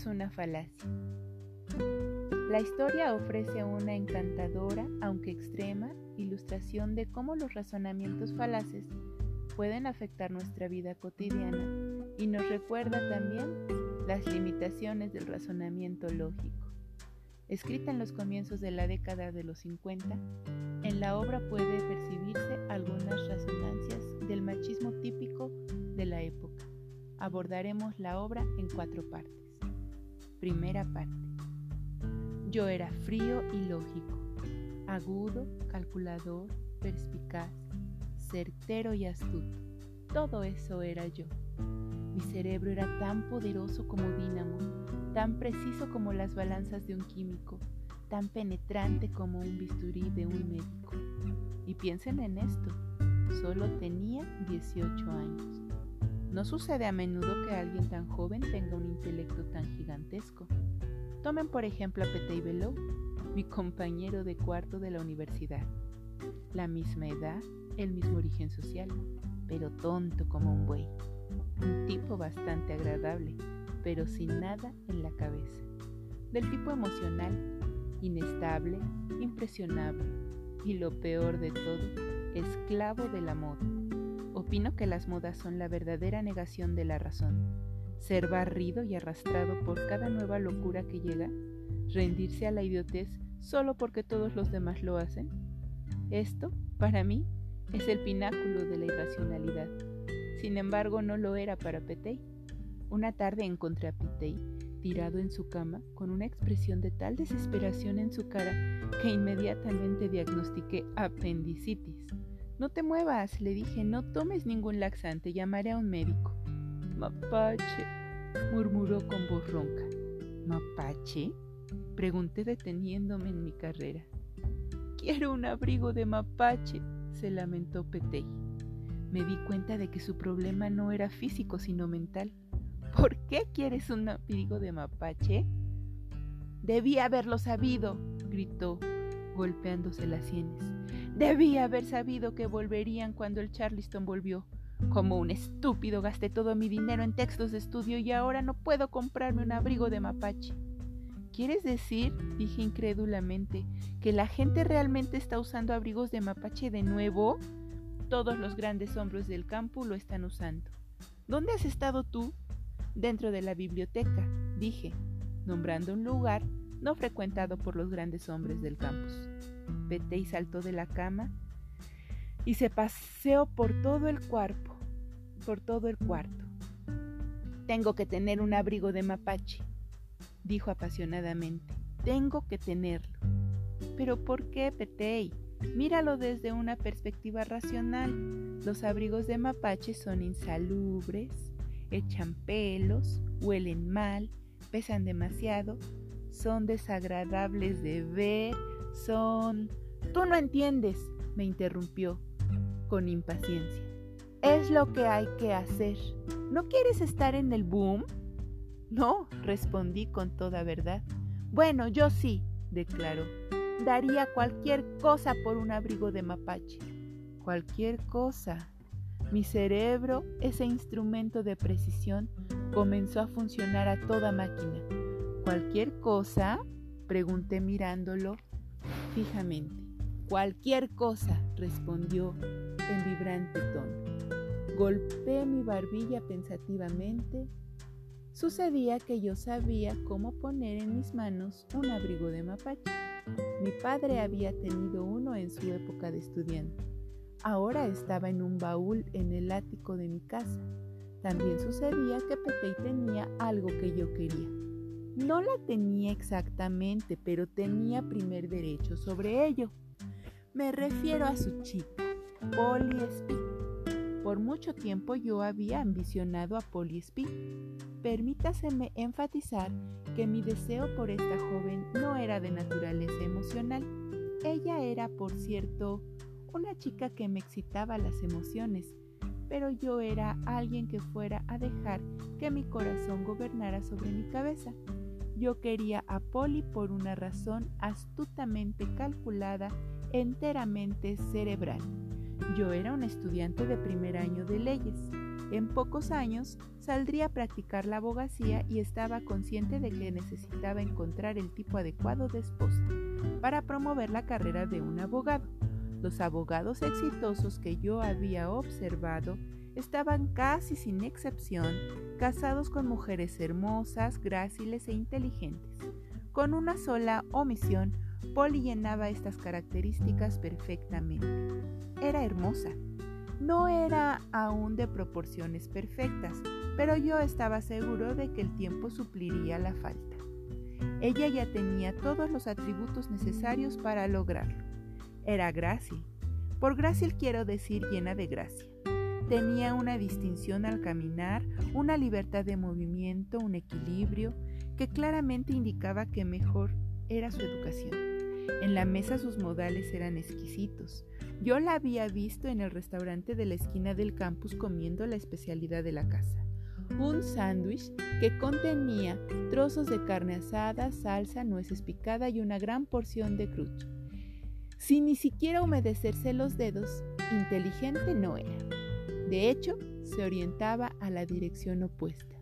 es una falacia. La historia ofrece una encantadora, aunque extrema, ilustración de cómo los razonamientos falaces pueden afectar nuestra vida cotidiana y nos recuerda también las limitaciones del razonamiento lógico. Escrita en los comienzos de la década de los 50, en la obra puede percibirse algunas resonancias del machismo típico de la época. Abordaremos la obra en cuatro partes. Primera parte. Yo era frío y lógico, agudo, calculador, perspicaz, certero y astuto. Todo eso era yo. Mi cerebro era tan poderoso como dínamo, tan preciso como las balanzas de un químico, tan penetrante como un bisturí de un médico. Y piensen en esto, solo tenía 18 años. No sucede a menudo que alguien tan joven tenga un intelecto tan gigantesco. Tomen por ejemplo a Petey Bellow, mi compañero de cuarto de la universidad. La misma edad, el mismo origen social, pero tonto como un buey. Un tipo bastante agradable, pero sin nada en la cabeza. Del tipo emocional, inestable, impresionable y lo peor de todo, esclavo de la moda. Opino que las modas son la verdadera negación de la razón. Ser barrido y arrastrado por cada nueva locura que llega, rendirse a la idiotez solo porque todos los demás lo hacen. Esto, para mí, es el pináculo de la irracionalidad. Sin embargo, no lo era para Petey. Una tarde encontré a Petey tirado en su cama con una expresión de tal desesperación en su cara que inmediatamente diagnostiqué apendicitis. No te muevas, le dije, no tomes ningún laxante, llamaré a un médico. Mapache, murmuró con voz ronca. ¿Mapache? Pregunté deteniéndome en mi carrera. Quiero un abrigo de mapache, se lamentó Petey. Me di cuenta de que su problema no era físico, sino mental. ¿Por qué quieres un abrigo de mapache? Debí haberlo sabido, gritó, golpeándose las sienes. Debí haber sabido que volverían cuando el Charleston volvió. Como un estúpido gasté todo mi dinero en textos de estudio y ahora no puedo comprarme un abrigo de mapache. ¿Quieres decir, dije incrédulamente, que la gente realmente está usando abrigos de mapache de nuevo? Todos los grandes hombres del campo lo están usando. ¿Dónde has estado tú? Dentro de la biblioteca, dije, nombrando un lugar no frecuentado por los grandes hombres del campus. y saltó de la cama y se paseó por todo el cuerpo, por todo el cuarto. Tengo que tener un abrigo de mapache, dijo apasionadamente. Tengo que tenerlo. ¿Pero por qué, Petey? Míralo desde una perspectiva racional. Los abrigos de mapache son insalubres, echan pelos, huelen mal, pesan demasiado, son desagradables de ver, son... Tú no entiendes, me interrumpió con impaciencia. Es lo que hay que hacer. ¿No quieres estar en el boom? No, respondí con toda verdad. Bueno, yo sí, declaró. Daría cualquier cosa por un abrigo de mapache. Cualquier cosa. Mi cerebro, ese instrumento de precisión, comenzó a funcionar a toda máquina. ¿Cualquier cosa? pregunté mirándolo fijamente. Cualquier cosa, respondió en vibrante tono. Golpeé mi barbilla pensativamente. Sucedía que yo sabía cómo poner en mis manos un abrigo de mapache. Mi padre había tenido uno en su época de estudiante. Ahora estaba en un baúl en el ático de mi casa. También sucedía que Petey tenía algo que yo quería. No la tenía exactamente, pero tenía primer derecho sobre ello. Me refiero a su chica, Polly Speed. Por mucho tiempo yo había ambicionado a Polly Speed. Permítaseme enfatizar que mi deseo por esta joven no era de naturaleza emocional. Ella era, por cierto, una chica que me excitaba las emociones, pero yo era alguien que fuera a dejar que mi corazón gobernara sobre mi cabeza. Yo quería a Polly por una razón astutamente calculada, enteramente cerebral. Yo era un estudiante de primer año de leyes. En pocos años saldría a practicar la abogacía y estaba consciente de que necesitaba encontrar el tipo adecuado de esposa para promover la carrera de un abogado. Los abogados exitosos que yo había observado estaban casi sin excepción casados con mujeres hermosas, gráciles e inteligentes. Con una sola omisión, Polly llenaba estas características perfectamente. Era hermosa. No era aún de proporciones perfectas, pero yo estaba seguro de que el tiempo supliría la falta. Ella ya tenía todos los atributos necesarios para lograrlo. Era grácil. Por grácil quiero decir llena de gracia. Tenía una distinción al caminar, una libertad de movimiento, un equilibrio, que claramente indicaba que mejor era su educación. En la mesa sus modales eran exquisitos. Yo la había visto en el restaurante de la esquina del campus comiendo la especialidad de la casa. Un sándwich que contenía trozos de carne asada, salsa, nueces picada y una gran porción de crunch. Sin ni siquiera humedecerse los dedos, inteligente no era. De hecho, se orientaba a la dirección opuesta.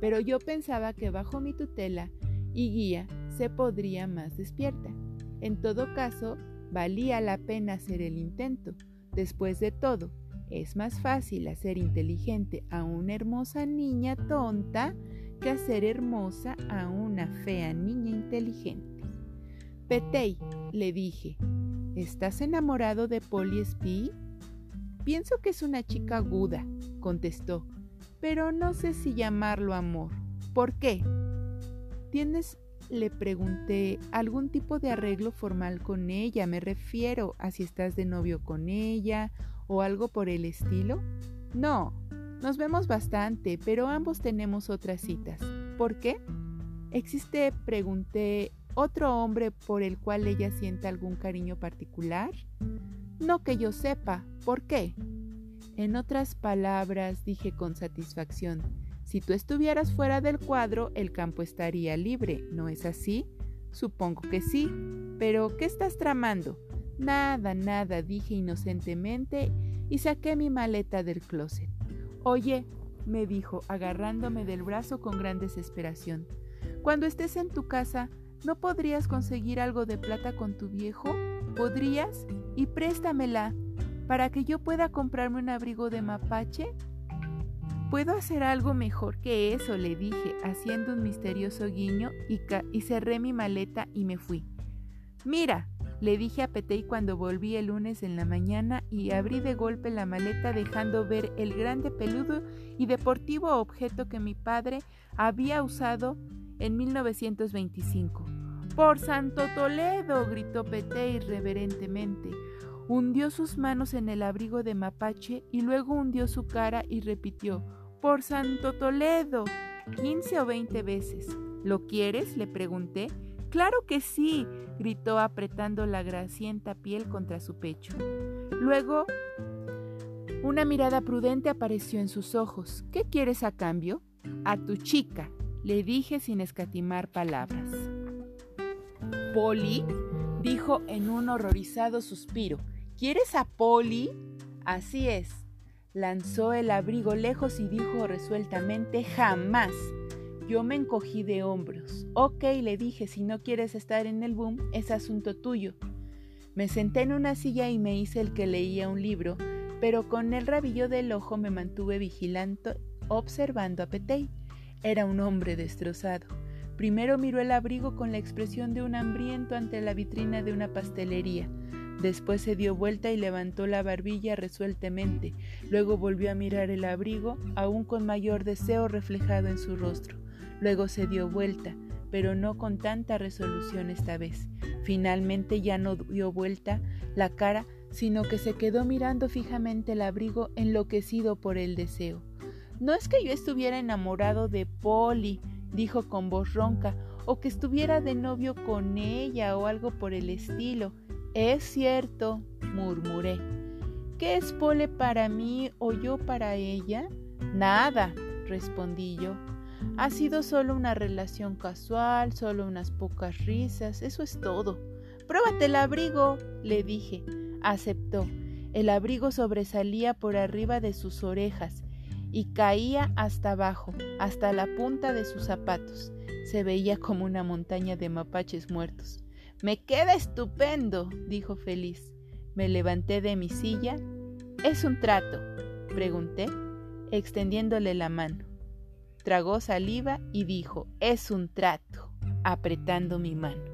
Pero yo pensaba que bajo mi tutela y guía se podría más despierta. En todo caso, valía la pena hacer el intento. Después de todo, es más fácil hacer inteligente a una hermosa niña tonta que hacer hermosa a una fea niña inteligente. Petey, le dije, ¿estás enamorado de Polly Spee? Pienso que es una chica aguda, contestó, pero no sé si llamarlo amor. ¿Por qué? ¿Tienes, le pregunté, algún tipo de arreglo formal con ella? Me refiero a si estás de novio con ella o algo por el estilo. No, nos vemos bastante, pero ambos tenemos otras citas. ¿Por qué? ¿Existe, pregunté, otro hombre por el cual ella sienta algún cariño particular? No que yo sepa. ¿Por qué? En otras palabras, dije con satisfacción, si tú estuvieras fuera del cuadro, el campo estaría libre, ¿no es así? Supongo que sí. Pero, ¿qué estás tramando? Nada, nada, dije inocentemente y saqué mi maleta del closet. Oye, me dijo, agarrándome del brazo con gran desesperación, cuando estés en tu casa, ¿no podrías conseguir algo de plata con tu viejo? ¿Podrías? Y préstamela para que yo pueda comprarme un abrigo de mapache. ¿Puedo hacer algo mejor que eso? le dije, haciendo un misterioso guiño y, cerré mi maleta y me fui. Mira, le dije a Petey cuando volví el lunes en la mañana y abrí de golpe la maleta dejando ver el grande peludo y deportivo objeto que mi padre había usado en 1925. Por Santo Toledo, gritó Petey reverentemente. Hundió sus manos en el abrigo de mapache y luego hundió su cara y repitió, Por Santo Toledo, quince o veinte veces. ¿Lo quieres? le pregunté. Claro que sí, gritó apretando la grasienta piel contra su pecho. Luego, una mirada prudente apareció en sus ojos. ¿Qué quieres a cambio? A tu chica, le dije sin escatimar palabras. ¿Polly? dijo en un horrorizado suspiro. ¿Quieres a Polly? Así es. Lanzó el abrigo lejos y dijo resueltamente jamás. Yo me encogí de hombros. Ok, le dije, si no quieres estar en el boom, es asunto tuyo. Me senté en una silla y me hice el que leía un libro, pero con el rabillo del ojo me mantuve vigilante observando a Petey. Era un hombre destrozado. Primero miró el abrigo con la expresión de un hambriento ante la vitrina de una pastelería. Después se dio vuelta y levantó la barbilla resueltamente. Luego volvió a mirar el abrigo, aún con mayor deseo reflejado en su rostro. Luego se dio vuelta, pero no con tanta resolución esta vez. Finalmente ya no dio vuelta la cara, sino que se quedó mirando fijamente el abrigo enloquecido por el deseo. No es que yo estuviera enamorado de Polly, dijo con voz ronca, o que estuviera de novio con ella o algo por el estilo. Es cierto, murmuré. ¿Qué es Pole para mí o yo para ella? Nada, respondí yo. Ha sido solo una relación casual, solo unas pocas risas, eso es todo. Pruébate el abrigo, le dije. Aceptó. El abrigo sobresalía por arriba de sus orejas y caía hasta abajo, hasta la punta de sus zapatos. Se veía como una montaña de mapaches muertos. Me queda estupendo, dijo feliz. Me levanté de mi silla. ¿Es un trato? pregunté, extendiéndole la mano. Tragó saliva y dijo, es un trato, apretando mi mano.